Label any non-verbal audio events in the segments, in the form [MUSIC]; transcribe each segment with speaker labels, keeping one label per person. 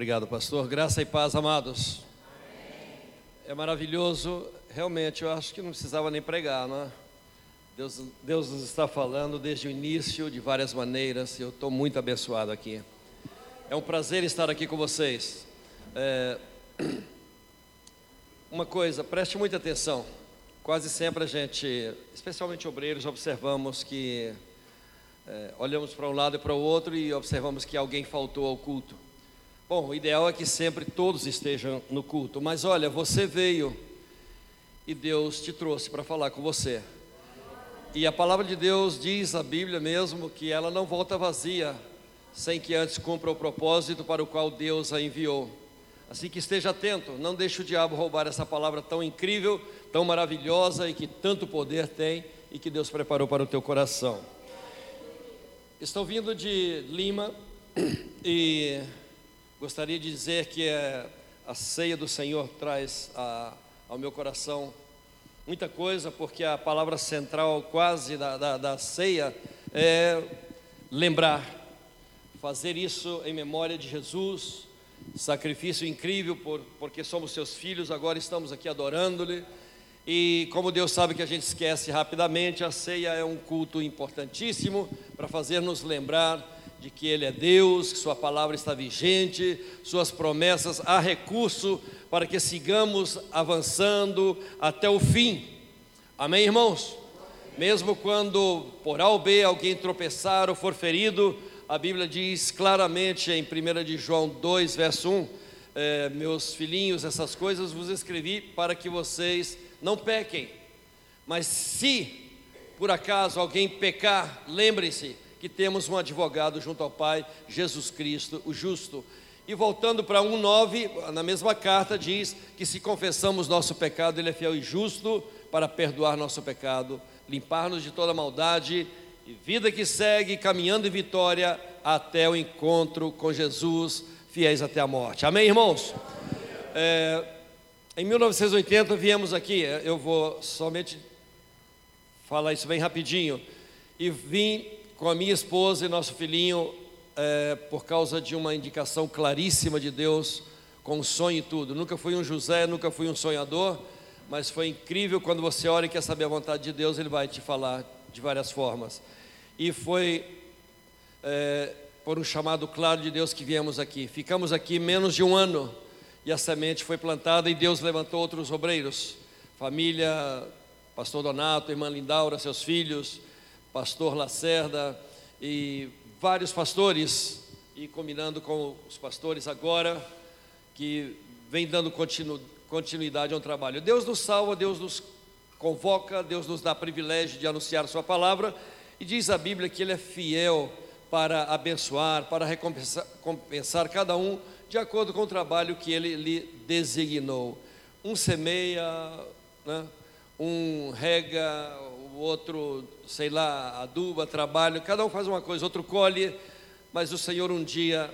Speaker 1: Obrigado, pastor. Graça e paz, amados. É maravilhoso, realmente, eu acho que não precisava nem pregar, não é? Deus, Deus nos está falando desde o início de várias maneiras eu estou muito abençoado aqui. É um prazer estar aqui com vocês. É... [CLEARS THROAT] Uma coisa, preste muita atenção. Quase sempre a gente, especialmente obreiros, observamos que é, olhamos para um lado e para o outro e observamos que alguém faltou ao culto. Bom, o ideal é que sempre todos estejam no culto, mas olha, você veio e Deus te trouxe para falar com você. E a palavra de Deus diz, a Bíblia mesmo, que ela não volta vazia, sem que antes cumpra o propósito para o qual Deus a enviou. Assim que esteja atento, não deixe o diabo roubar essa palavra tão incrível, tão maravilhosa e que tanto poder tem e que Deus preparou para o teu coração. Estou vindo de Lima e gostaria de dizer que é, a ceia do Senhor traz a, ao meu coração muita coisa, porque a palavra central quase da, da, da ceia é lembrar, fazer isso em memória de Jesus, sacrifício incrível, por, porque somos seus filhos, agora estamos aqui adorando-lhe. E como Deus sabe que a gente esquece rapidamente, a ceia é um culto importantíssimo para fazer nos lembrar de que Ele é Deus, que Sua palavra está vigente, Suas promessas, há recurso para que sigamos avançando até o fim. Amém, irmãos? Mesmo quando por A ou B alguém tropeçar ou for ferido, a Bíblia diz claramente em 1 de João 2, verso 1, é, meus filhinhos, essas coisas vos escrevi para que vocês não pequem. Mas se por acaso alguém pecar, lembrem-se que temos um advogado junto ao Pai, Jesus Cristo, o justo. E voltando para 1,9, na mesma carta diz que se confessamos nosso pecado, Ele é fiel e justo para perdoar nosso pecado, limpar-nos de toda maldade e vida que segue, caminhando em vitória até o encontro com Jesus, fiéis até a morte. Amém, irmãos? É, em 1980 viemos aqui, eu vou somente falar isso bem rapidinho, e vim com a minha esposa e nosso filhinho é, por causa de uma indicação claríssima de Deus, com sonho e tudo. Nunca fui um José, nunca fui um sonhador, mas foi incrível quando você ora e quer saber a vontade de Deus, Ele vai te falar de várias formas. E foi é, por um chamado claro de Deus que viemos aqui. Ficamos aqui menos de um ano e a semente foi plantada e Deus levantou outros obreiros, família, pastor Donato, irmã Lindaura, seus filhos, pastor Lacerda e vários pastores, e combinando com os pastores agora, que vem dando continu, continuidade ao trabalho. Deus nos salva, Deus nos convoca, Deus nos dá privilégio de anunciar Sua palavra, e diz a Bíblia que Ele é fiel para abençoar, para recompensar, recompensar cada um de acordo com o trabalho que ele lhe designou. Um semeia, né? um rega, outro, sei lá, aduba, trabalha, cada um faz uma coisa, outro colhe, mas o Senhor um dia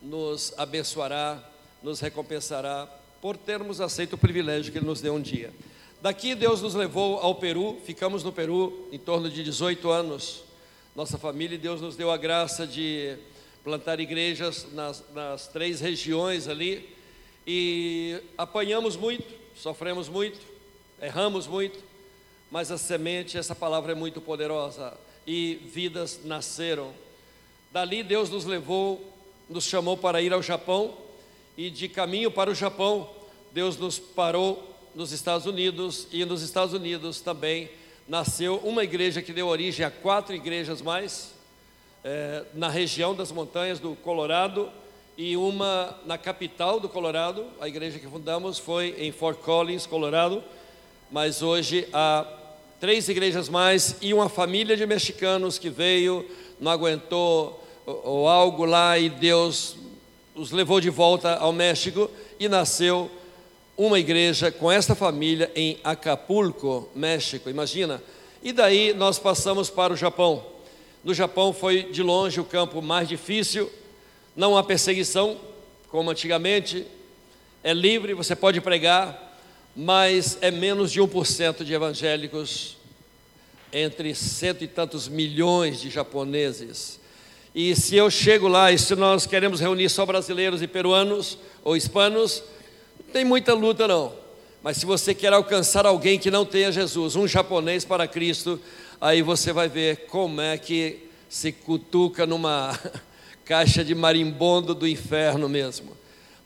Speaker 1: nos abençoará, nos recompensará por termos aceito o privilégio que Ele nos deu um dia. Daqui Deus nos levou ao Peru, ficamos no Peru em torno de 18 anos. Nossa família, Deus nos deu a graça de plantar igrejas nas, nas três regiões ali e apanhamos muito, sofremos muito, erramos muito, mas a semente, essa palavra é muito poderosa. E vidas nasceram. Dali Deus nos levou, nos chamou para ir ao Japão. E de caminho para o Japão, Deus nos parou nos Estados Unidos. E nos Estados Unidos também nasceu uma igreja que deu origem a quatro igrejas mais é, na região das montanhas do Colorado. E uma na capital do Colorado. A igreja que fundamos foi em Fort Collins, Colorado, mas hoje há três igrejas mais e uma família de mexicanos que veio, não aguentou ou algo lá e Deus os levou de volta ao México e nasceu uma igreja com esta família em Acapulco, México. Imagina. E daí nós passamos para o Japão. No Japão foi de longe o campo mais difícil, não há perseguição, como antigamente, é livre, você pode pregar, mas é menos de 1% de evangélicos entre cento e tantos milhões de japoneses. E se eu chego lá e se nós queremos reunir só brasileiros e peruanos ou hispanos, não tem muita luta não. Mas se você quer alcançar alguém que não tenha Jesus, um japonês para Cristo, aí você vai ver como é que se cutuca numa [LAUGHS] caixa de marimbondo do inferno mesmo.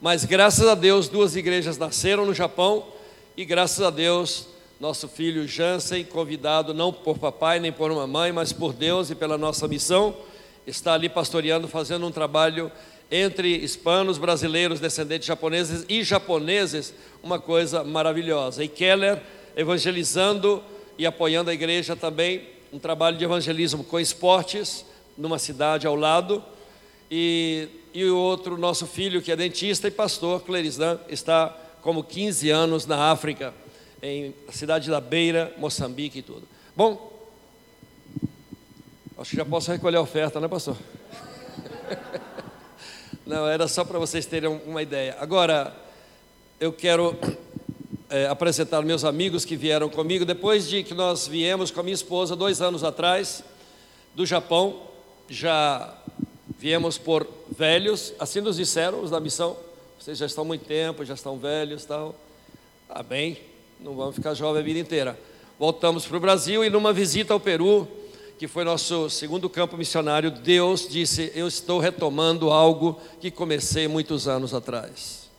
Speaker 1: Mas graças a Deus, duas igrejas nasceram no Japão e graças a Deus, nosso filho Jansen, convidado não por papai nem por mamãe, mas por Deus e pela nossa missão, está ali pastoreando, fazendo um trabalho entre hispanos, brasileiros, descendentes japoneses e japoneses, uma coisa maravilhosa. E Keller evangelizando e apoiando a igreja também, um trabalho de evangelismo com esportes, numa cidade ao lado. E, e o outro, nosso filho, que é dentista e pastor, Clerisdan, está como 15 anos na África, em cidade da Beira, Moçambique e tudo. Bom, acho que já posso recolher a oferta, né, pastor? [LAUGHS] Não, era só para vocês terem uma ideia. Agora, eu quero é, apresentar meus amigos que vieram comigo. Depois de que nós viemos com a minha esposa dois anos atrás, do Japão, já viemos por velhos, assim nos disseram os da missão. Vocês já estão muito tempo, já estão velhos, tal. Tá bem, não vamos ficar jovem a vida inteira. Voltamos para o Brasil e numa visita ao Peru, que foi nosso segundo campo missionário, Deus disse: Eu estou retomando algo que comecei muitos anos atrás.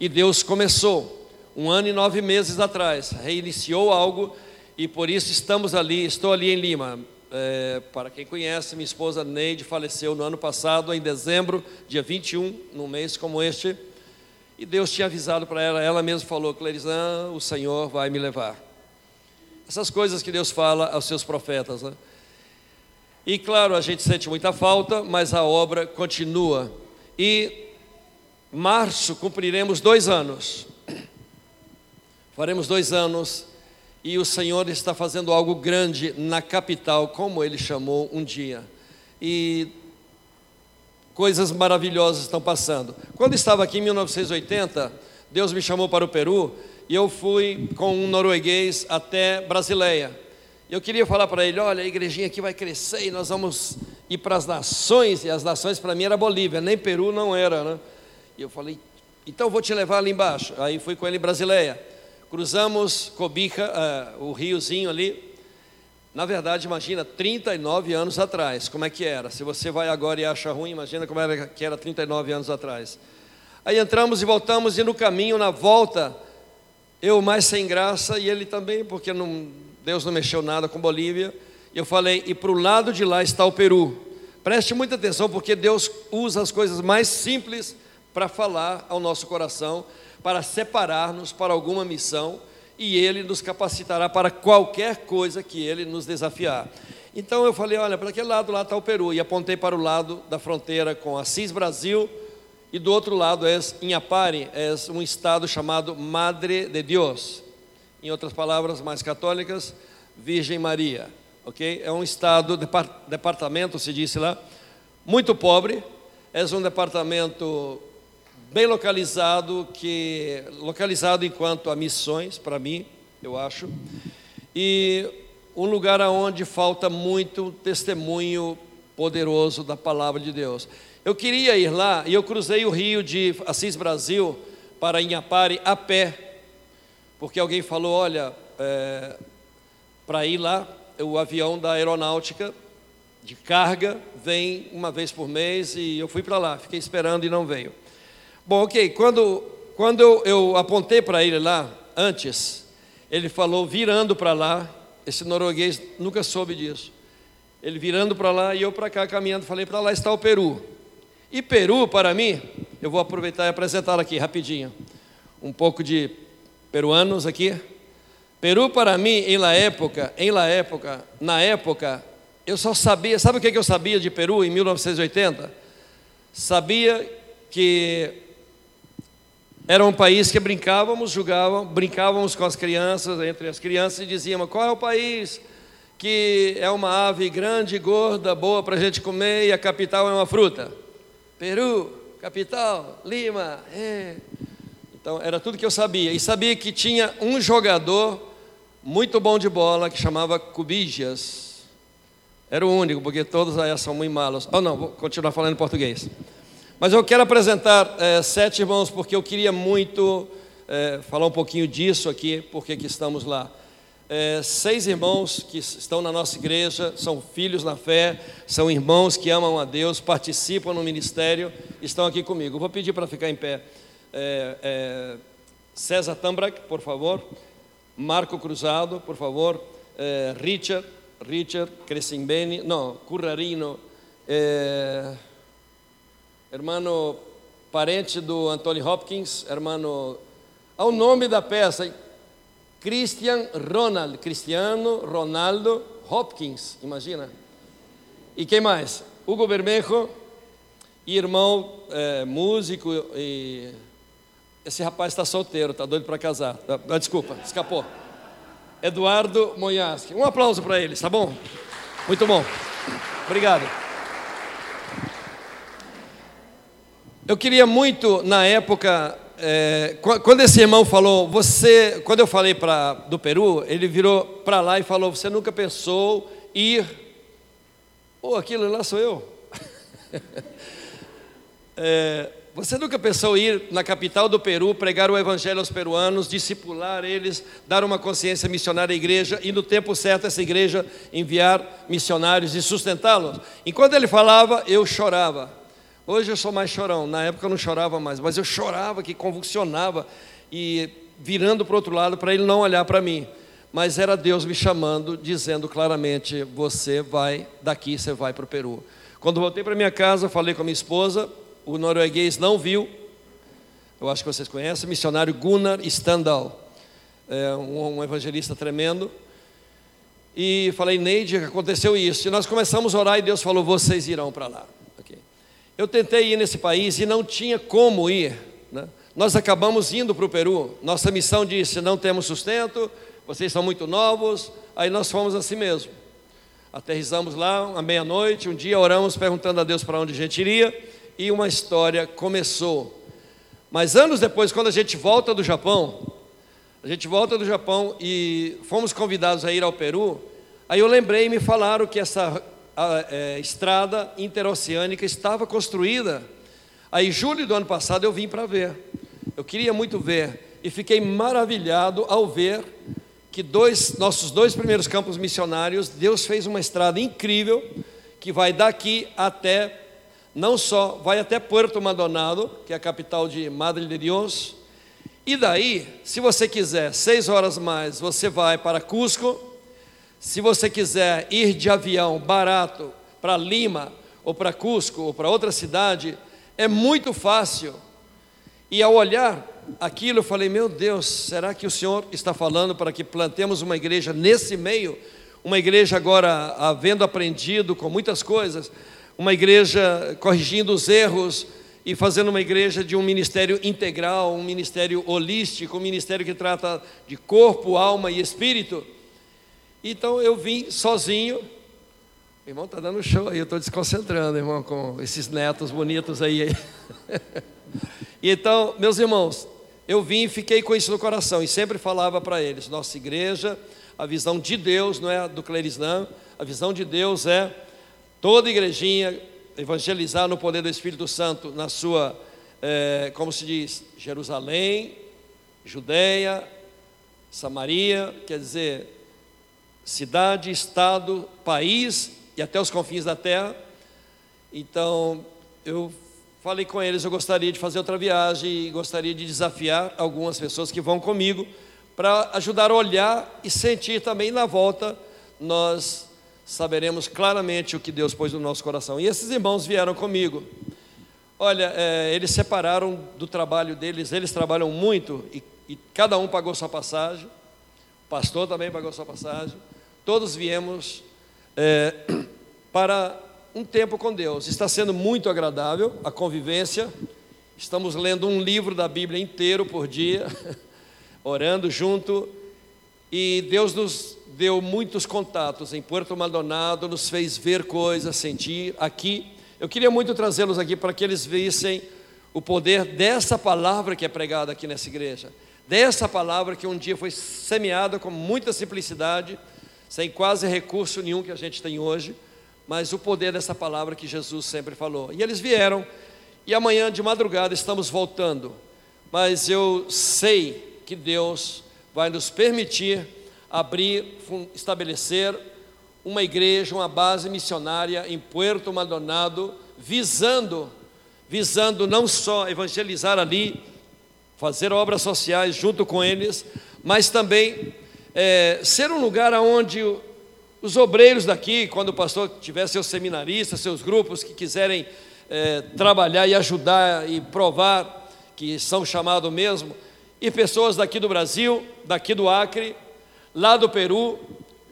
Speaker 1: E Deus começou, um ano e nove meses atrás, reiniciou algo e por isso estamos ali, estou ali em Lima. É, para quem conhece, minha esposa Neide faleceu no ano passado, em dezembro, dia 21, num mês como este. E Deus tinha avisado para ela, ela mesma falou: Clarizan, o Senhor vai me levar. Essas coisas que Deus fala aos seus profetas. Né? E claro, a gente sente muita falta, mas a obra continua. E março cumpriremos dois anos. Faremos dois anos e o Senhor está fazendo algo grande na capital, como Ele chamou um dia. E coisas maravilhosas estão passando. Quando estava aqui em 1980, Deus me chamou para o Peru e eu fui com um norueguês até Brasileia. Eu queria falar para ele: olha, a igrejinha aqui vai crescer e nós vamos ir para as nações, e as nações para mim era Bolívia, nem Peru não era, né? E eu falei, então vou te levar ali embaixo. Aí fui com ele em Brasileia. Cruzamos Cobica, uh, o riozinho ali. Na verdade, imagina, 39 anos atrás, como é que era? Se você vai agora e acha ruim, imagina como era que era 39 anos atrás. Aí entramos e voltamos, e no caminho, na volta, eu mais sem graça, e ele também, porque não, Deus não mexeu nada com Bolívia. Eu falei, e para o lado de lá está o Peru. Preste muita atenção, porque Deus usa as coisas mais simples para falar ao nosso coração, para separar-nos para alguma missão e Ele nos capacitará para qualquer coisa que Ele nos desafiar. Então eu falei: olha, para aquele lado lá está o Peru, e apontei para o lado da fronteira com Assis Brasil, e do outro lado é Inhapare, é um estado chamado Madre de Deus, em outras palavras mais católicas, Virgem Maria, ok? É um estado, departamento se disse lá, muito pobre, é um departamento bem localizado, que localizado enquanto a missões para mim, eu acho, e um lugar aonde falta muito testemunho poderoso da palavra de Deus. Eu queria ir lá e eu cruzei o rio de Assis Brasil para Inhapare a pé, porque alguém falou, olha, é, para ir lá, o avião da aeronáutica de carga vem uma vez por mês e eu fui para lá, fiquei esperando e não veio. Bom, ok, quando, quando eu, eu apontei para ele lá, antes, ele falou virando para lá, esse norueguês nunca soube disso. Ele virando para lá e eu para cá caminhando, falei, para lá está o Peru. E Peru, para mim, eu vou aproveitar e apresentar aqui rapidinho, um pouco de peruanos aqui. Peru para mim, em la época, em la época, na época, eu só sabia, sabe o que eu sabia de Peru em 1980? Sabia que era um país que brincávamos, jogavam, brincávamos com as crianças, entre as crianças, e dizíamos: qual é o país que é uma ave grande, gorda, boa para a gente comer e a capital é uma fruta? Peru, capital, Lima. É. Então era tudo que eu sabia. E sabia que tinha um jogador muito bom de bola que chamava Cubijas. Era o único, porque todos aí são muito malos. Oh, não, vou continuar falando em português. Mas eu quero apresentar é, sete irmãos, porque eu queria muito é, falar um pouquinho disso aqui, porque que estamos lá. É, seis irmãos que estão na nossa igreja, são filhos na fé, são irmãos que amam a Deus, participam no ministério, estão aqui comigo. Vou pedir para ficar em pé. César Tambrak, por favor. Marco Cruzado, por favor. Richard Richard Crescimbeni, no, Currarino, hermano parente do Anthony Hopkins, hermano, ao nome da peça, Christian Ronald, Cristiano Ronaldo Hopkins, imagina. E quem mais? Hugo Bermejo, irmão é, músico e esse rapaz está solteiro, está doido para casar. Ah, desculpa, escapou. Eduardo Monhaski. Um aplauso para eles, tá bom? Muito bom. Obrigado. Eu queria muito, na época, é, quando esse irmão falou, você, quando eu falei pra, do Peru, ele virou para lá e falou: Você nunca pensou ir. Ou oh, aquilo lá sou eu. [LAUGHS] é, você nunca pensou ir na capital do Peru, pregar o evangelho aos peruanos, discipular eles, dar uma consciência missionária à igreja e no tempo certo essa igreja enviar missionários e sustentá-los? Enquanto ele falava, eu chorava. Hoje eu sou mais chorão, na época eu não chorava mais, mas eu chorava, que convulsionava e virando para o outro lado para ele não olhar para mim. Mas era Deus me chamando, dizendo claramente: você vai daqui, você vai para o Peru. Quando voltei para minha casa, falei com a minha esposa, o norueguês não viu, eu acho que vocês conhecem, missionário Gunnar Standal, é um, um evangelista tremendo. E falei, Neide, aconteceu isso. E nós começamos a orar e Deus falou: vocês irão para lá. Eu tentei ir nesse país e não tinha como ir. Né? Nós acabamos indo para o Peru. Nossa missão disse: não temos sustento, vocês são muito novos. Aí nós fomos assim mesmo. Aterrizamos lá à meia-noite. Um dia oramos perguntando a Deus para onde a gente iria e uma história começou. Mas anos depois, quando a gente volta do Japão, a gente volta do Japão e fomos convidados a ir ao Peru, aí eu lembrei e me falaram que essa a, é, estrada interoceânica estava construída. Aí, julho do ano passado, eu vim para ver. Eu queria muito ver e fiquei maravilhado ao ver que dois, nossos dois primeiros campos missionários, Deus fez uma estrada incrível que vai daqui até não só vai até Puerto Maldonado, que é a capital de Madre de Dios, e daí, se você quiser seis horas mais, você vai para Cusco. Se você quiser ir de avião barato para Lima, ou para Cusco, ou para outra cidade, é muito fácil. E ao olhar aquilo, eu falei: Meu Deus, será que o Senhor está falando para que plantemos uma igreja nesse meio? Uma igreja agora, havendo aprendido com muitas coisas, uma igreja corrigindo os erros e fazendo uma igreja de um ministério integral, um ministério holístico, um ministério que trata de corpo, alma e espírito. Então eu vim sozinho. O irmão está dando show aí, eu estou desconcentrando, irmão, com esses netos bonitos aí. [LAUGHS] então, meus irmãos, eu vim e fiquei com isso no coração e sempre falava para eles: nossa igreja, a visão de Deus não é do Clerisnã, a visão de Deus é toda igrejinha evangelizar no poder do Espírito Santo na sua, é, como se diz, Jerusalém, Judeia, Samaria, quer dizer, cidade, estado, país e até os confins da terra. Então, eu falei com eles, eu gostaria de fazer outra viagem e gostaria de desafiar algumas pessoas que vão comigo para ajudar a olhar e sentir também na volta nós saberemos claramente o que Deus pôs no nosso coração. E esses irmãos vieram comigo. Olha, é, eles separaram do trabalho deles, eles trabalham muito e, e cada um pagou sua passagem. O pastor também pagou sua passagem. Todos viemos é, [CLEARS THROAT] para um tempo com Deus. Está sendo muito agradável a convivência. Estamos lendo um livro da Bíblia inteiro por dia, [LAUGHS] orando junto. E Deus nos deu muitos contatos em Puerto Maldonado, nos fez ver coisas, sentir aqui. Eu queria muito trazê-los aqui para que eles vissem o poder dessa palavra que é pregada aqui nessa igreja, dessa palavra que um dia foi semeada com muita simplicidade, sem quase recurso nenhum que a gente tem hoje, mas o poder dessa palavra que Jesus sempre falou. E eles vieram, e amanhã de madrugada estamos voltando, mas eu sei que Deus vai nos permitir abrir, estabelecer uma igreja, uma base missionária em Puerto Maldonado, visando, visando não só evangelizar ali, fazer obras sociais junto com eles, mas também é, ser um lugar onde os obreiros daqui, quando o pastor tiver seus seminaristas, seus grupos que quiserem é, trabalhar e ajudar e provar que são chamados mesmo, e pessoas daqui do Brasil, daqui do Acre, lá do Peru,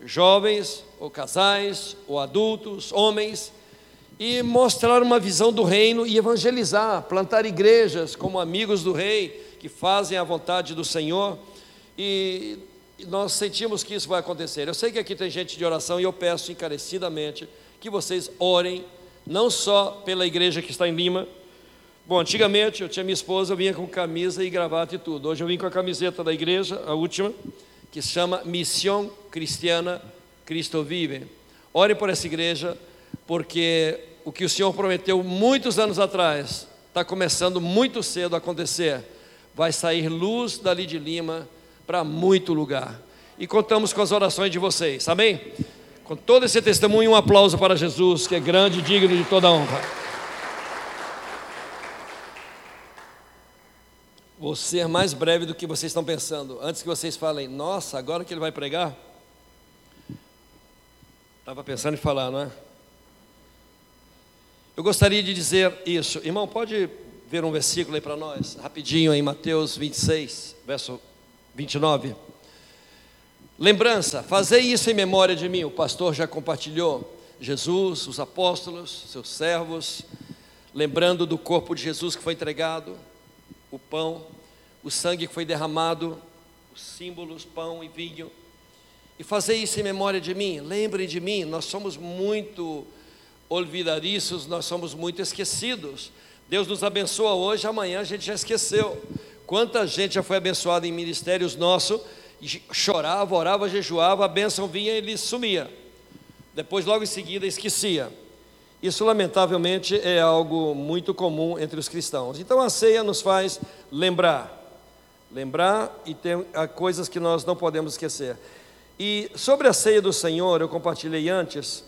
Speaker 1: jovens, ou casais, ou adultos, homens, e mostrar uma visão do reino e evangelizar, plantar igrejas como amigos do rei, que fazem a vontade do Senhor, e nós sentimos que isso vai acontecer. Eu sei que aqui tem gente de oração e eu peço encarecidamente que vocês orem, não só pela igreja que está em Lima. Bom, antigamente eu tinha minha esposa, eu vinha com camisa e gravata e tudo. Hoje eu vim com a camiseta da igreja, a última, que se chama Missão Cristiana Cristo Vive. Orem por essa igreja, porque o que o Senhor prometeu muitos anos atrás está começando muito cedo a acontecer. Vai sair luz dali de Lima para muito lugar. E contamos com as orações de vocês, amém? Com todo esse testemunho, um aplauso para Jesus, que é grande e digno de toda honra. Vou ser mais breve do que vocês estão pensando. Antes que vocês falem, nossa, agora que ele vai pregar. Estava pensando em falar, não é? Eu gostaria de dizer isso. Irmão, pode ver um versículo aí para nós, rapidinho, em Mateus 26, verso 29. Lembrança, fazei isso em memória de mim. O pastor já compartilhou. Jesus, os apóstolos, seus servos, lembrando do corpo de Jesus que foi entregado, o pão, o sangue que foi derramado, os símbolos, pão e vinho. E fazer isso em memória de mim. Lembrem de mim, nós somos muito olvidadiços, nós somos muito esquecidos. Deus nos abençoa hoje, amanhã a gente já esqueceu. Quanta gente já foi abençoada em ministérios nossos, chorava, orava, jejuava, a bênção vinha e ele sumia. Depois, logo em seguida, esquecia. Isso, lamentavelmente, é algo muito comum entre os cristãos. Então, a ceia nos faz lembrar. Lembrar e tem coisas que nós não podemos esquecer. E sobre a ceia do Senhor, eu compartilhei antes.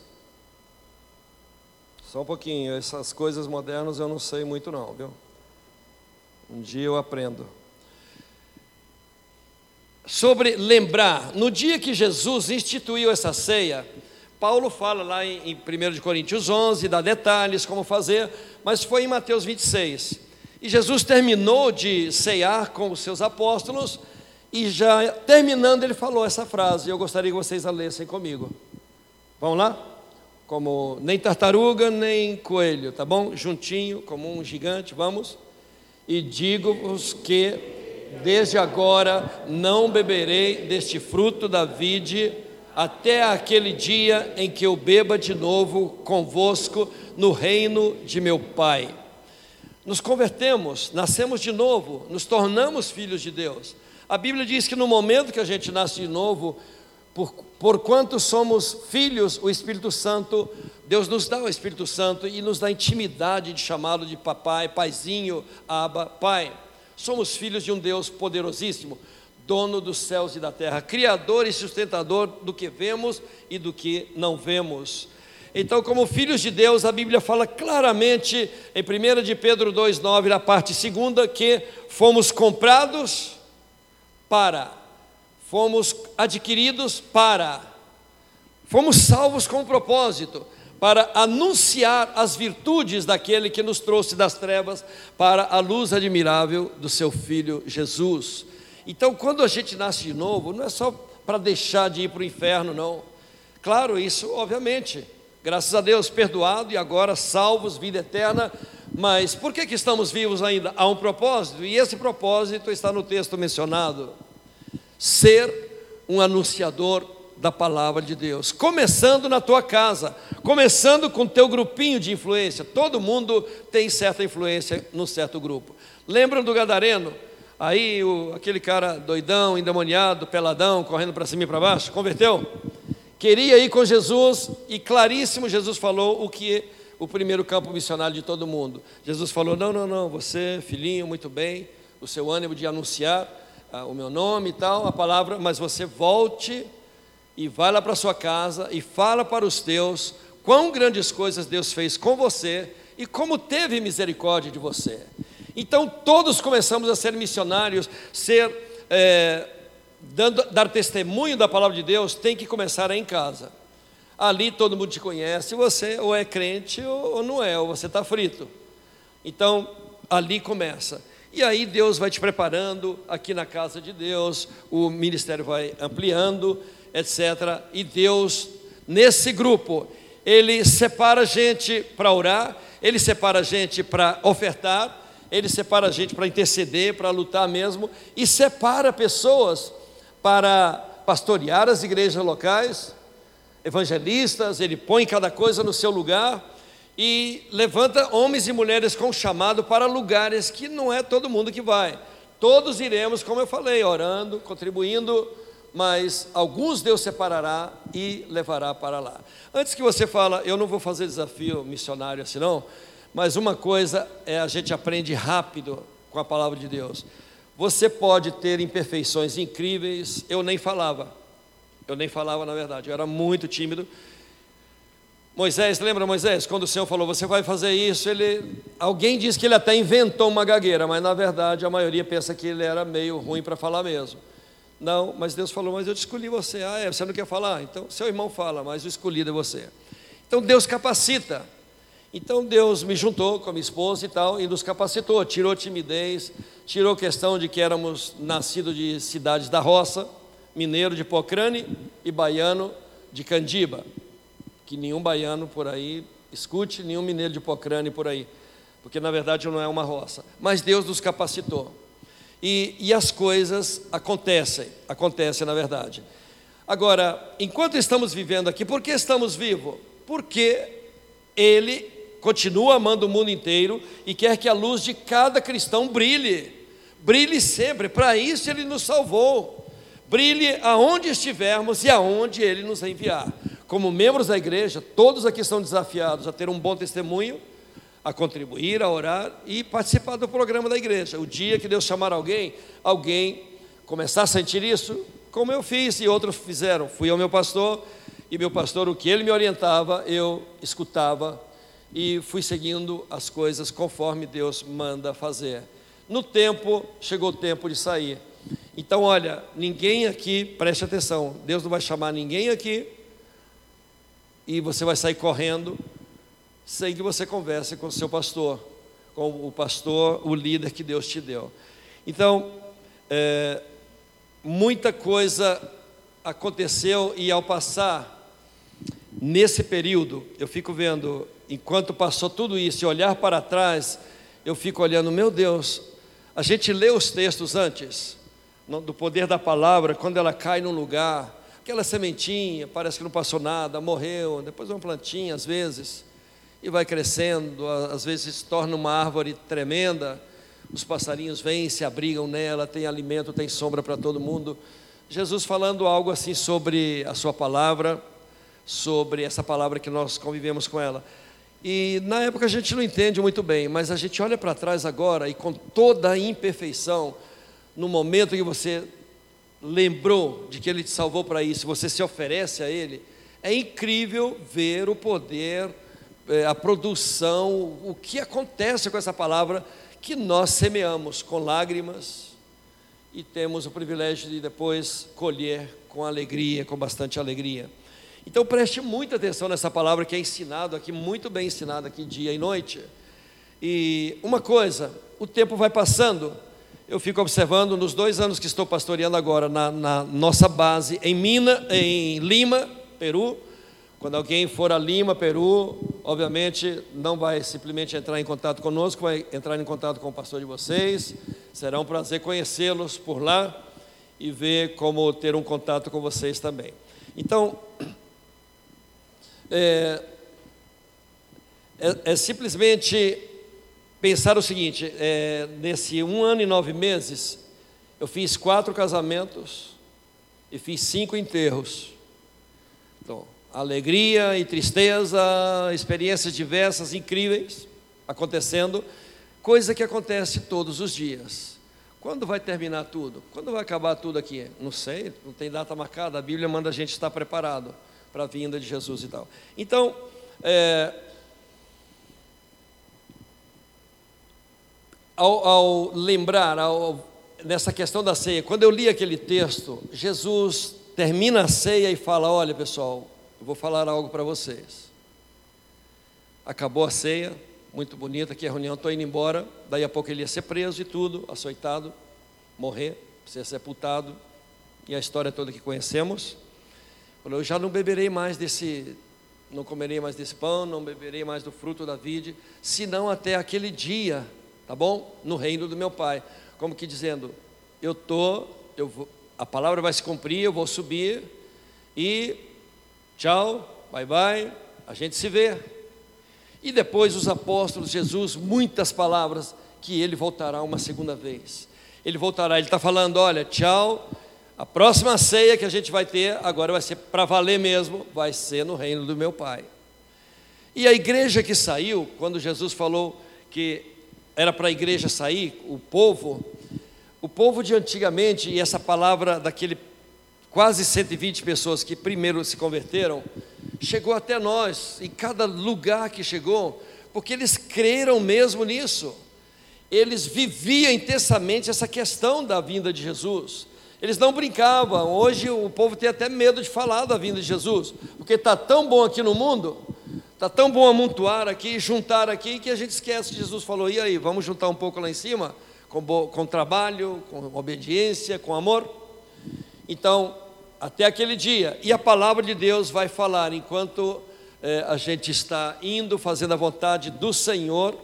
Speaker 1: Só um pouquinho, essas coisas modernas eu não sei muito, não, viu? Um dia eu aprendo. Sobre lembrar, no dia que Jesus instituiu essa ceia, Paulo fala lá em, 1 Coríntios 11, dá detalhes como fazer, mas foi em Mateus 26. E Jesus terminou de ceiar com os seus apóstolos, e já terminando, ele falou essa frase. Eu gostaria que vocês a lessem comigo. Vamos lá? Como nem tartaruga, nem coelho, tá bom? Juntinho, como um gigante, vamos? E digo-vos que desde agora não beberei deste fruto da vide até aquele dia em que eu beba de novo convosco no reino de meu Pai. Nos convertemos, nascemos de novo, nos tornamos filhos de Deus. A Bíblia diz que no momento que a gente nasce de novo, por, por quanto somos filhos, o Espírito Santo, Deus nos dá o Espírito Santo e nos dá intimidade de chamá-lo de papai, paizinho, aba, pai. Somos filhos de um Deus poderosíssimo, dono dos céus e da terra, criador e sustentador do que vemos e do que não vemos. Então, como filhos de Deus, a Bíblia fala claramente em 1 de Pedro 2,9, na parte segunda, que fomos comprados para fomos adquiridos para, fomos salvos com um propósito, para anunciar as virtudes daquele que nos trouxe das trevas para a luz admirável do seu Filho Jesus. Então, quando a gente nasce de novo, não é só para deixar de ir para o inferno, não. Claro, isso, obviamente, graças a Deus, perdoado e agora salvos, vida eterna. Mas por que, que estamos vivos ainda? Há um propósito, e esse propósito está no texto mencionado ser um anunciador da palavra de Deus, começando na tua casa, começando com teu grupinho de influência. Todo mundo tem certa influência num certo grupo. Lembram do gadareno? Aí o, aquele cara doidão, endemoniado, peladão, correndo para cima e para baixo, converteu? queria ir com Jesus e claríssimo Jesus falou o que o primeiro campo missionário de todo mundo. Jesus falou: Não, não, não, você, filhinho, muito bem, o seu ânimo de anunciar ah, o meu nome e tal, a palavra, mas você volte e vai lá para sua casa e fala para os teus quão grandes coisas Deus fez com você e como teve misericórdia de você. Então todos começamos a ser missionários, ser é, dando, dar testemunho da palavra de Deus tem que começar em casa. Ali todo mundo te conhece, você ou é crente ou, ou não é, ou você está frito. Então ali começa. E aí Deus vai te preparando aqui na casa de Deus, o ministério vai ampliando, etc. E Deus, nesse grupo, Ele separa gente para orar, Ele separa gente para ofertar, Ele separa gente para interceder, para lutar mesmo, e separa pessoas para pastorear as igrejas locais, evangelistas, Ele põe cada coisa no seu lugar e levanta homens e mulheres com chamado para lugares que não é todo mundo que vai. Todos iremos, como eu falei, orando, contribuindo, mas alguns Deus separará e levará para lá. Antes que você fala, eu não vou fazer desafio missionário assim não, mas uma coisa é a gente aprende rápido com a palavra de Deus. Você pode ter imperfeições incríveis, eu nem falava. Eu nem falava na verdade, eu era muito tímido Moisés, lembra Moisés, quando o Senhor falou, você vai fazer isso, ele, alguém diz que ele até inventou uma gagueira, mas na verdade a maioria pensa que ele era meio ruim para falar mesmo. Não, mas Deus falou, mas eu escolhi você. Ah, é, você não quer falar? Então seu irmão fala, mas o escolhido é você. Então Deus capacita. Então Deus me juntou com a minha esposa e tal, e nos capacitou, tirou timidez, tirou questão de que éramos nascidos de cidades da roça, mineiro de Pocrane e baiano de Candiba que nenhum baiano por aí escute, nenhum mineiro de Pocrane por aí, porque na verdade não é uma roça. Mas Deus nos capacitou. E, e as coisas acontecem, acontecem na verdade. Agora, enquanto estamos vivendo aqui, por que estamos vivos? Porque Ele continua amando o mundo inteiro e quer que a luz de cada cristão brilhe. Brilhe sempre, para isso Ele nos salvou. Brilhe aonde estivermos e aonde Ele nos enviar como membros da igreja, todos aqui são desafiados a ter um bom testemunho, a contribuir, a orar e participar do programa da igreja. O dia que Deus chamar alguém, alguém começar a sentir isso, como eu fiz e outros fizeram. Fui ao meu pastor e meu pastor, o que ele me orientava, eu escutava e fui seguindo as coisas conforme Deus manda fazer. No tempo, chegou o tempo de sair. Então, olha, ninguém aqui, preste atenção, Deus não vai chamar ninguém aqui e você vai sair correndo sem que você converse com o seu pastor, com o pastor, o líder que Deus te deu. Então, é, muita coisa aconteceu e ao passar nesse período, eu fico vendo, enquanto passou tudo isso e olhar para trás, eu fico olhando, meu Deus, a gente lê os textos antes, do poder da palavra, quando ela cai num lugar, aquela sementinha, parece que não passou nada, morreu, depois uma plantinha às vezes, e vai crescendo, às vezes se torna uma árvore tremenda, os passarinhos vêm, se abrigam nela, tem alimento, tem sombra para todo mundo. Jesus falando algo assim sobre a sua palavra, sobre essa palavra que nós convivemos com ela. E na época a gente não entende muito bem, mas a gente olha para trás agora e com toda a imperfeição, no momento que você lembrou de que Ele te salvou para isso, você se oferece a Ele, é incrível ver o poder, é, a produção, o que acontece com essa palavra que nós semeamos com lágrimas e temos o privilégio de depois colher com alegria, com bastante alegria. Então preste muita atenção nessa palavra que é ensinado aqui, muito bem ensinado aqui dia e noite. E uma coisa, o tempo vai passando, eu fico observando nos dois anos que estou pastoreando agora na, na nossa base em Mina, em Lima, Peru. Quando alguém for a Lima, Peru, obviamente não vai simplesmente entrar em contato conosco, vai entrar em contato com o pastor de vocês. Será um prazer conhecê-los por lá e ver como ter um contato com vocês também. Então, é, é, é simplesmente pensar o seguinte: é, nesse um ano e nove meses, eu fiz quatro casamentos e fiz cinco enterros. Então, alegria e tristeza, experiências diversas, incríveis acontecendo, coisa que acontece todos os dias. Quando vai terminar tudo? Quando vai acabar tudo aqui? Não sei, não tem data marcada. A Bíblia manda a gente estar preparado para a vinda de Jesus e tal. Então, é, ao, ao, lembrar, ao, nessa questão da ceia, quando eu li aquele texto, Jesus termina a ceia e fala: Olha pessoal, eu vou falar algo para vocês. Acabou a ceia, muito bonita aqui a reunião, estou indo embora. Daí a pouco ele ia ser preso e tudo, açoitado, morrer, ser sepultado, e a história toda que conhecemos. Falou, eu já não beberei mais desse, não comerei mais desse pão, não beberei mais do fruto da vide, senão até aquele dia, tá bom? No reino do meu Pai. Como que dizendo, eu tô, eu a palavra vai se cumprir, eu vou subir e tchau, bye bye, a gente se vê. E depois os apóstolos, Jesus, muitas palavras, que ele voltará uma segunda vez. Ele voltará, ele está falando: olha, tchau, a próxima ceia que a gente vai ter, agora vai ser para valer mesmo, vai ser no reino do meu Pai. E a igreja que saiu, quando Jesus falou que era para a igreja sair, o povo, o povo de antigamente, e essa palavra daquele quase 120 pessoas que primeiro se converteram, chegou até nós, em cada lugar que chegou, porque eles creram mesmo nisso. Eles viviam intensamente essa questão da vinda de Jesus. Eles não brincavam. Hoje o povo tem até medo de falar da vinda de Jesus, porque está tão bom aqui no mundo, está tão bom amontoar aqui, juntar aqui, que a gente esquece. Jesus falou: e aí, vamos juntar um pouco lá em cima, com, com trabalho, com obediência, com amor. Então, até aquele dia. E a palavra de Deus vai falar enquanto é, a gente está indo, fazendo a vontade do Senhor,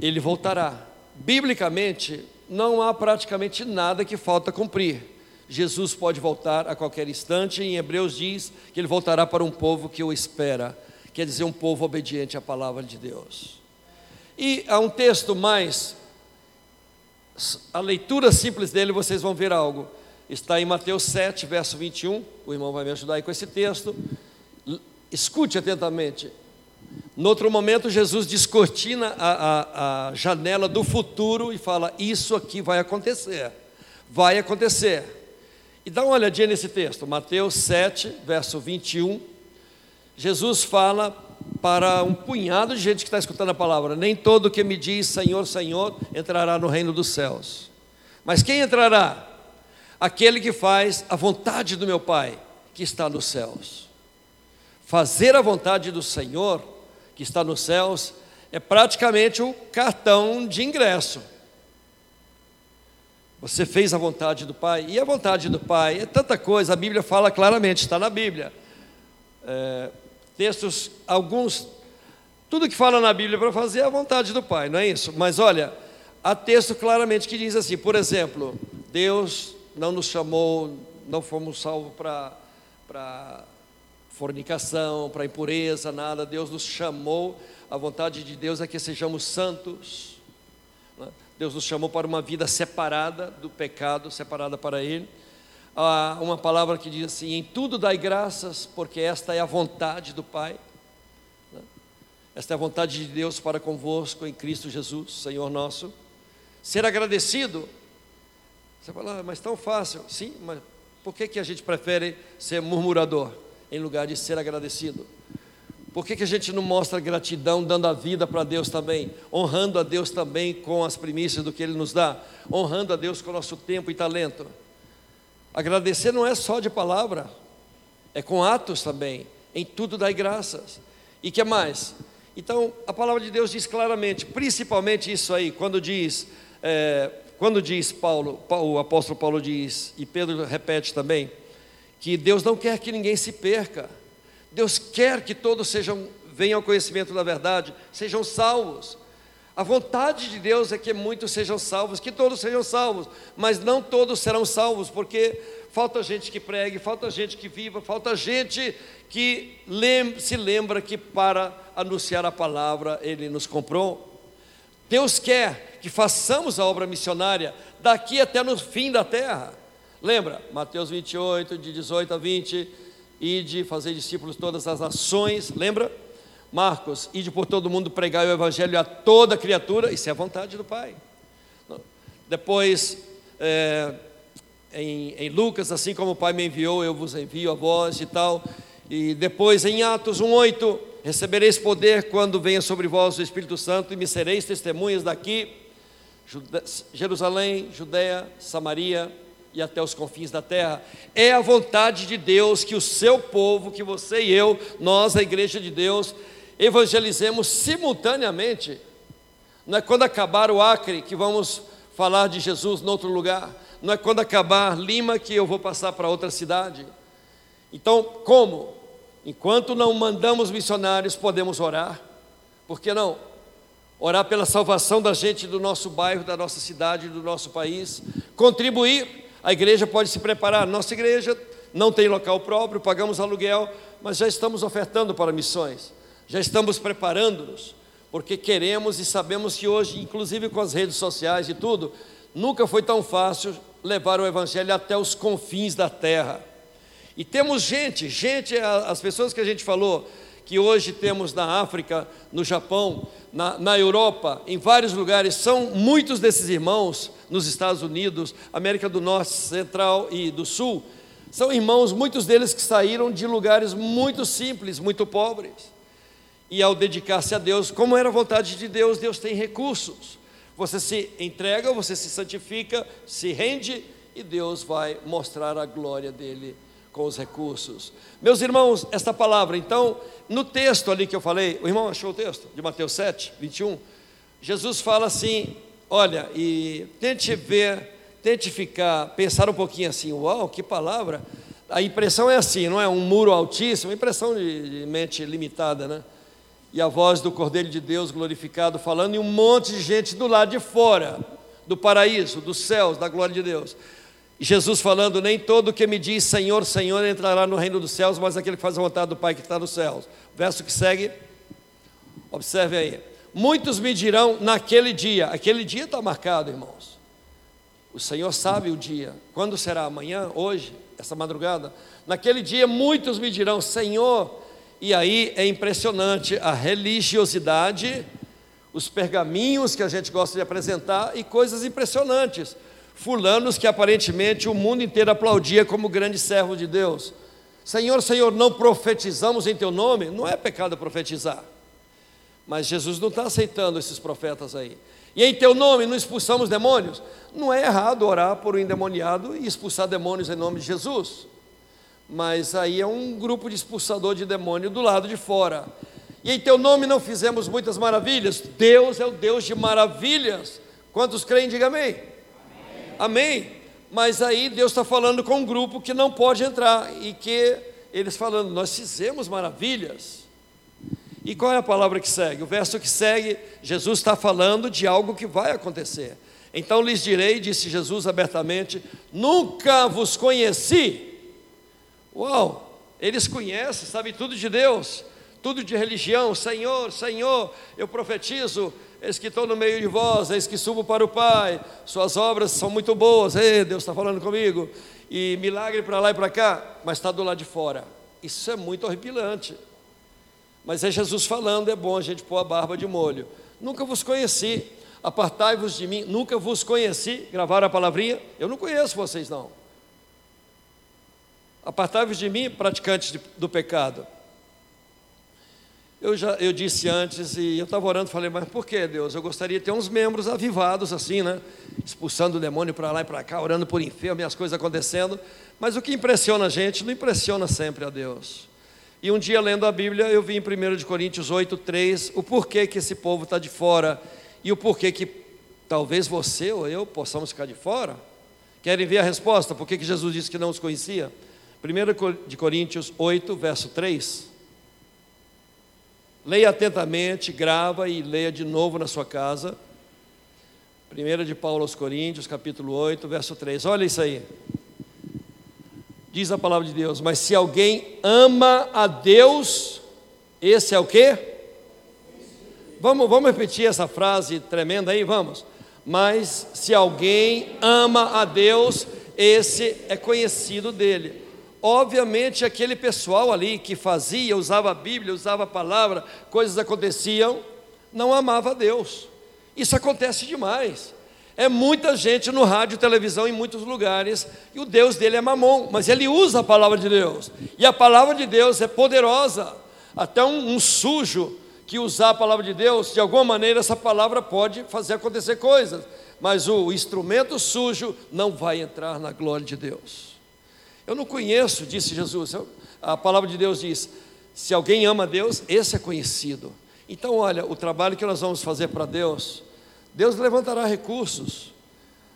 Speaker 1: ele voltará. Biblicamente, não há praticamente nada que falta cumprir. Jesus pode voltar a qualquer instante, em Hebreus diz que ele voltará para um povo que o espera, quer dizer, um povo obediente à palavra de Deus. E há um texto mais, a leitura simples dele, vocês vão ver algo está em Mateus 7, verso 21. O irmão vai me ajudar aí com esse texto. Escute atentamente. No outro momento, Jesus descortina a, a, a janela do futuro e fala: Isso aqui vai acontecer. Vai acontecer. E dá uma olhadinha nesse texto, Mateus 7, verso 21. Jesus fala para um punhado de gente que está escutando a palavra: Nem todo que me diz Senhor, Senhor entrará no reino dos céus. Mas quem entrará? aquele que faz a vontade do meu Pai que está nos céus. Fazer a vontade do Senhor que está nos céus é praticamente o cartão de ingresso. Você fez a vontade do Pai, e a vontade do Pai é tanta coisa, a Bíblia fala claramente, está na Bíblia. É, textos, alguns, tudo que fala na Bíblia para fazer é a vontade do Pai, não é isso? Mas olha, há texto claramente que diz assim, por exemplo, Deus não nos chamou, não fomos salvos para fornicação, para impureza, nada. Deus nos chamou, a vontade de Deus é que sejamos santos. Deus nos chamou para uma vida separada do pecado, separada para Ele. Há uma palavra que diz assim: em tudo dai graças, porque esta é a vontade do Pai. Né? Esta é a vontade de Deus para convosco em Cristo Jesus, Senhor nosso. Ser agradecido você fala, ah, mas tão fácil. Sim, mas por que, que a gente prefere ser murmurador em lugar de ser agradecido? Por que, que a gente não mostra gratidão dando a vida para Deus também? Honrando a Deus também com as primícias do que Ele nos dá? Honrando a Deus com o nosso tempo e talento? Agradecer não é só de palavra, é com atos também. Em tudo dai graças. E que mais? Então, a palavra de Deus diz claramente, principalmente isso aí, quando diz. É, quando diz Paulo, o apóstolo Paulo diz, e Pedro repete também, que Deus não quer que ninguém se perca, Deus quer que todos sejam, venham ao conhecimento da verdade, sejam salvos. A vontade de Deus é que muitos sejam salvos, que todos sejam salvos, mas não todos serão salvos, porque falta gente que pregue, falta gente que viva, falta gente que se lembra que para anunciar a palavra Ele nos comprou. Deus quer que façamos a obra missionária daqui até no fim da terra. Lembra, Mateus 28, de 18 a 20, e de fazer discípulos todas as nações, lembra? Marcos, ide por todo mundo pregar o evangelho a toda criatura, isso é a vontade do Pai. Depois, é, em, em, Lucas, assim como o Pai me enviou, eu vos envio a vós e tal. E depois em Atos 1,8, recebereis poder quando venha sobre vós o Espírito Santo e me sereis testemunhas daqui, Jerusalém, Judéia, Samaria e até os confins da terra. É a vontade de Deus que o seu povo, que você e eu, nós, a igreja de Deus, evangelizemos simultaneamente. Não é quando acabar o Acre que vamos falar de Jesus em outro lugar. Não é quando acabar Lima que eu vou passar para outra cidade. Então, como? Enquanto não mandamos missionários, podemos orar. Por que não? Orar pela salvação da gente do nosso bairro, da nossa cidade, do nosso país. Contribuir. A igreja pode se preparar. Nossa igreja não tem local próprio, pagamos aluguel, mas já estamos ofertando para missões já estamos preparando-nos, porque queremos e sabemos que hoje, inclusive com as redes sociais e tudo, nunca foi tão fácil levar o Evangelho até os confins da terra. E temos gente, gente, as pessoas que a gente falou, que hoje temos na África, no Japão, na, na, Europa, em vários lugares, são muitos desses irmãos nos Estados Unidos, América do Norte, Central e do Sul, são irmãos, muitos deles que saíram de lugares muito simples, muito pobres e ao dedicar-se a Deus, como era a vontade de Deus, Deus tem recursos. Você se entrega, você se santifica, se rende e Deus vai mostrar a glória dele com os recursos. Meus irmãos, esta palavra, então, no texto ali que eu falei, o irmão achou o texto de Mateus 7, 21. Jesus fala assim: olha, e tente ver, tente ficar, pensar um pouquinho assim, uau, que palavra. A impressão é assim, não é um muro altíssimo, impressão de, de mente limitada, né? e a voz do Cordeiro de Deus glorificado falando, e um monte de gente do lado de fora, do paraíso, dos céus, da glória de Deus. Jesus falando: Nem todo que me diz Senhor, Senhor entrará no reino dos céus, mas aquele que faz a vontade do Pai que está nos céus. Verso que segue, observe aí. Muitos me dirão naquele dia, aquele dia está marcado, irmãos. O Senhor sabe o dia, quando será amanhã, hoje, essa madrugada. Naquele dia, muitos me dirão: Senhor, e aí é impressionante a religiosidade, os pergaminhos que a gente gosta de apresentar e coisas impressionantes. Fulanos que aparentemente o mundo inteiro aplaudia como grande servo de Deus. Senhor, Senhor, não profetizamos em teu nome? Não é pecado profetizar. Mas Jesus não está aceitando esses profetas aí. E em teu nome não expulsamos demônios? Não é errado orar por um endemoniado e expulsar demônios em nome de Jesus mas aí é um grupo de expulsador de demônio do lado de fora. E em teu nome não fizemos muitas maravilhas. Deus é o Deus de maravilhas. Quantos creem, diga amém. Amém. Mas aí Deus está falando com um grupo que não pode entrar e que eles falando, nós fizemos maravilhas. E qual é a palavra que segue? O verso que segue, Jesus está falando de algo que vai acontecer. Então lhes direi, disse Jesus abertamente: Nunca vos conheci. Uau, eles conhecem, sabem tudo de Deus, tudo de religião. Senhor, Senhor, eu profetizo, eis que estou no meio de vós, eis que subo para o Pai, suas obras são muito boas. Ei, Deus está falando comigo. E milagre para lá e para cá, mas está do lado de fora. Isso é muito horripilante. Mas é Jesus falando, é bom a gente pôr a barba de molho. Nunca vos conheci, apartai-vos de mim, nunca vos conheci. Gravaram a palavrinha? Eu não conheço vocês, não. Apartai-vos de mim, praticantes do pecado. Eu já eu disse antes e eu estava orando, falei, mas por que Deus? Eu gostaria de ter uns membros avivados assim, né? Expulsando o demônio para lá e para cá, orando por enfermo e as coisas acontecendo. Mas o que impressiona a gente não impressiona sempre a Deus. E um dia lendo a Bíblia, eu vi em 1 Coríntios 8, 3, o porquê que esse povo está de fora e o porquê que talvez você ou eu possamos ficar de fora. Querem ver a resposta? Por que, que Jesus disse que não os conhecia? 1 de Coríntios 8, verso 3. Leia atentamente, grava e leia de novo na sua casa. 1 de Paulo aos Coríntios, capítulo 8, verso 3. Olha isso aí. Diz a palavra de Deus: Mas se alguém ama a Deus, esse é o quê? Vamos, vamos repetir essa frase tremenda aí, vamos. Mas se alguém ama a Deus, esse é conhecido dele. Obviamente aquele pessoal ali que fazia, usava a Bíblia, usava a palavra, coisas aconteciam, não amava a Deus. Isso acontece demais. É muita gente no rádio televisão em muitos lugares, e o Deus dele é mamon, mas ele usa a palavra de Deus. E a palavra de Deus é poderosa. Até um, um sujo que usar a palavra de Deus, de alguma maneira essa palavra pode fazer acontecer coisas, mas o instrumento sujo não vai entrar na glória de Deus. Eu não conheço, disse Jesus, a palavra de Deus diz: se alguém ama Deus, esse é conhecido. Então, olha, o trabalho que nós vamos fazer para Deus Deus levantará recursos.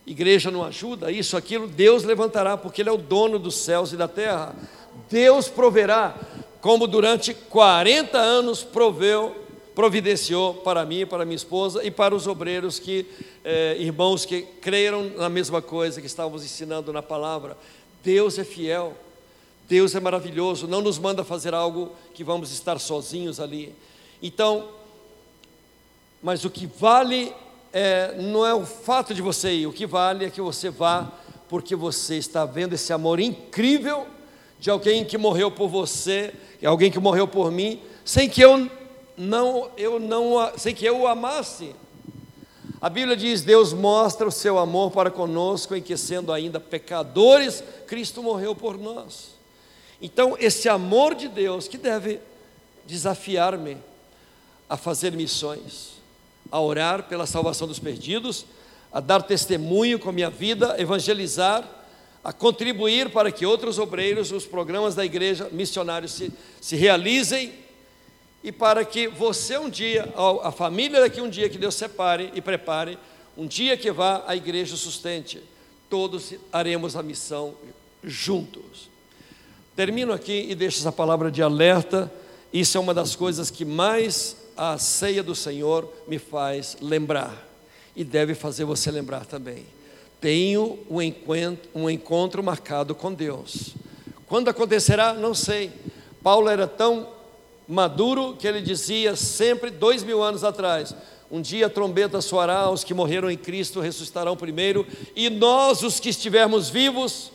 Speaker 1: Igreja não ajuda, isso, aquilo, Deus levantará, porque Ele é o dono dos céus e da terra. Deus proverá, como durante 40 anos proveu, providenciou para mim, para minha esposa e para os obreiros que, eh, irmãos que creram na mesma coisa que estávamos ensinando na palavra. Deus é fiel, Deus é maravilhoso, não nos manda fazer algo que vamos estar sozinhos ali. Então, mas o que vale é, não é o fato de você ir, o que vale é que você vá, porque você está vendo esse amor incrível de alguém que morreu por você, alguém que morreu por mim, sem que eu não, eu não, sem que eu o amasse. A Bíblia diz: Deus mostra o seu amor para conosco, em que sendo ainda pecadores, Cristo morreu por nós. Então, esse amor de Deus que deve desafiar-me a fazer missões a orar pela salvação dos perdidos, a dar testemunho com a minha vida, evangelizar, a contribuir para que outros obreiros, os programas da igreja, missionários se, se realizem e para que você um dia, a família daqui um dia que Deus separe e prepare, um dia que vá a igreja sustente, todos haremos a missão juntos. Termino aqui e deixo essa palavra de alerta. Isso é uma das coisas que mais a ceia do Senhor me faz lembrar e deve fazer você lembrar também. Tenho um encontro, um encontro marcado com Deus. Quando acontecerá, não sei. Paulo era tão maduro que ele dizia sempre, dois mil anos atrás: um dia a trombeta soará, os que morreram em Cristo ressuscitarão primeiro, e nós, os que estivermos vivos,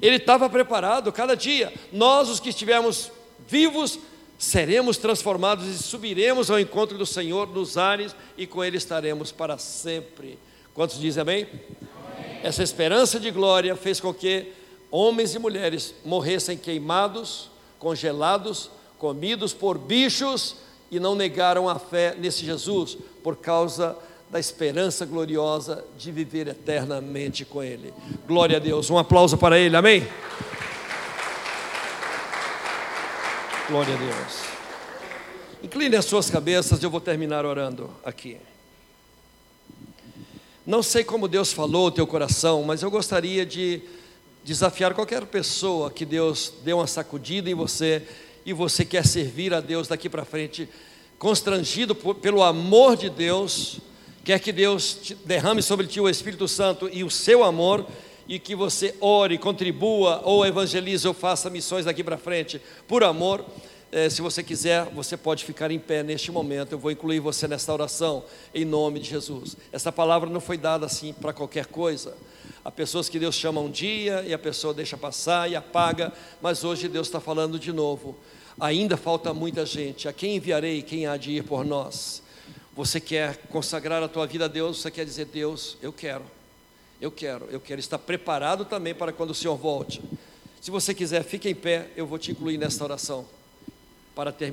Speaker 1: ele estava preparado cada dia, nós, os que estivermos vivos, seremos transformados e subiremos ao encontro do Senhor nos ares e com Ele estaremos para sempre. Quantos dizem amém? amém? Essa esperança de glória fez com que homens e mulheres morressem queimados, congelados, comidos por bichos e não negaram a fé nesse Jesus por causa da esperança gloriosa de viver eternamente com Ele. Glória a Deus. Um aplauso para Ele, amém? Glória a Deus. Incline as suas cabeças, eu vou terminar orando aqui. Não sei como Deus falou o teu coração, mas eu gostaria de desafiar qualquer pessoa que Deus deu uma sacudida em você e você quer servir a Deus daqui para frente, constrangido por, pelo amor de Deus, quer que Deus derrame sobre ti o Espírito Santo e o seu amor e que você ore, contribua, ou evangelize, ou faça missões daqui para frente, por amor. É, se você quiser, você pode ficar em pé neste momento. Eu vou incluir você nessa oração, em nome de Jesus. Essa palavra não foi dada assim para qualquer coisa. Há pessoas que Deus chama um dia e a pessoa deixa passar e apaga, mas hoje Deus está falando de novo. Ainda falta muita gente. A quem enviarei? Quem há de ir por nós? Você quer consagrar a tua vida a Deus? Você quer dizer, Deus, eu quero eu quero, eu quero estar preparado também para quando o Senhor volte. Se você quiser, fique em pé, eu vou te incluir nesta oração para terminar.